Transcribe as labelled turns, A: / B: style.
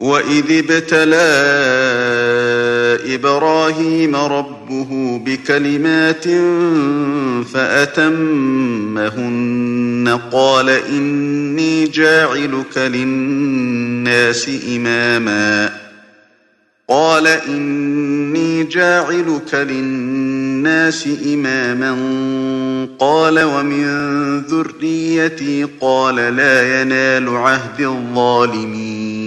A: وإذ ابتلى إبراهيم ربه بكلمات فأتمهن قال إني جاعلك للناس إماما قال إني جاعلك للناس إماما قال ومن ذريتي قال لا ينال عهد الظالمين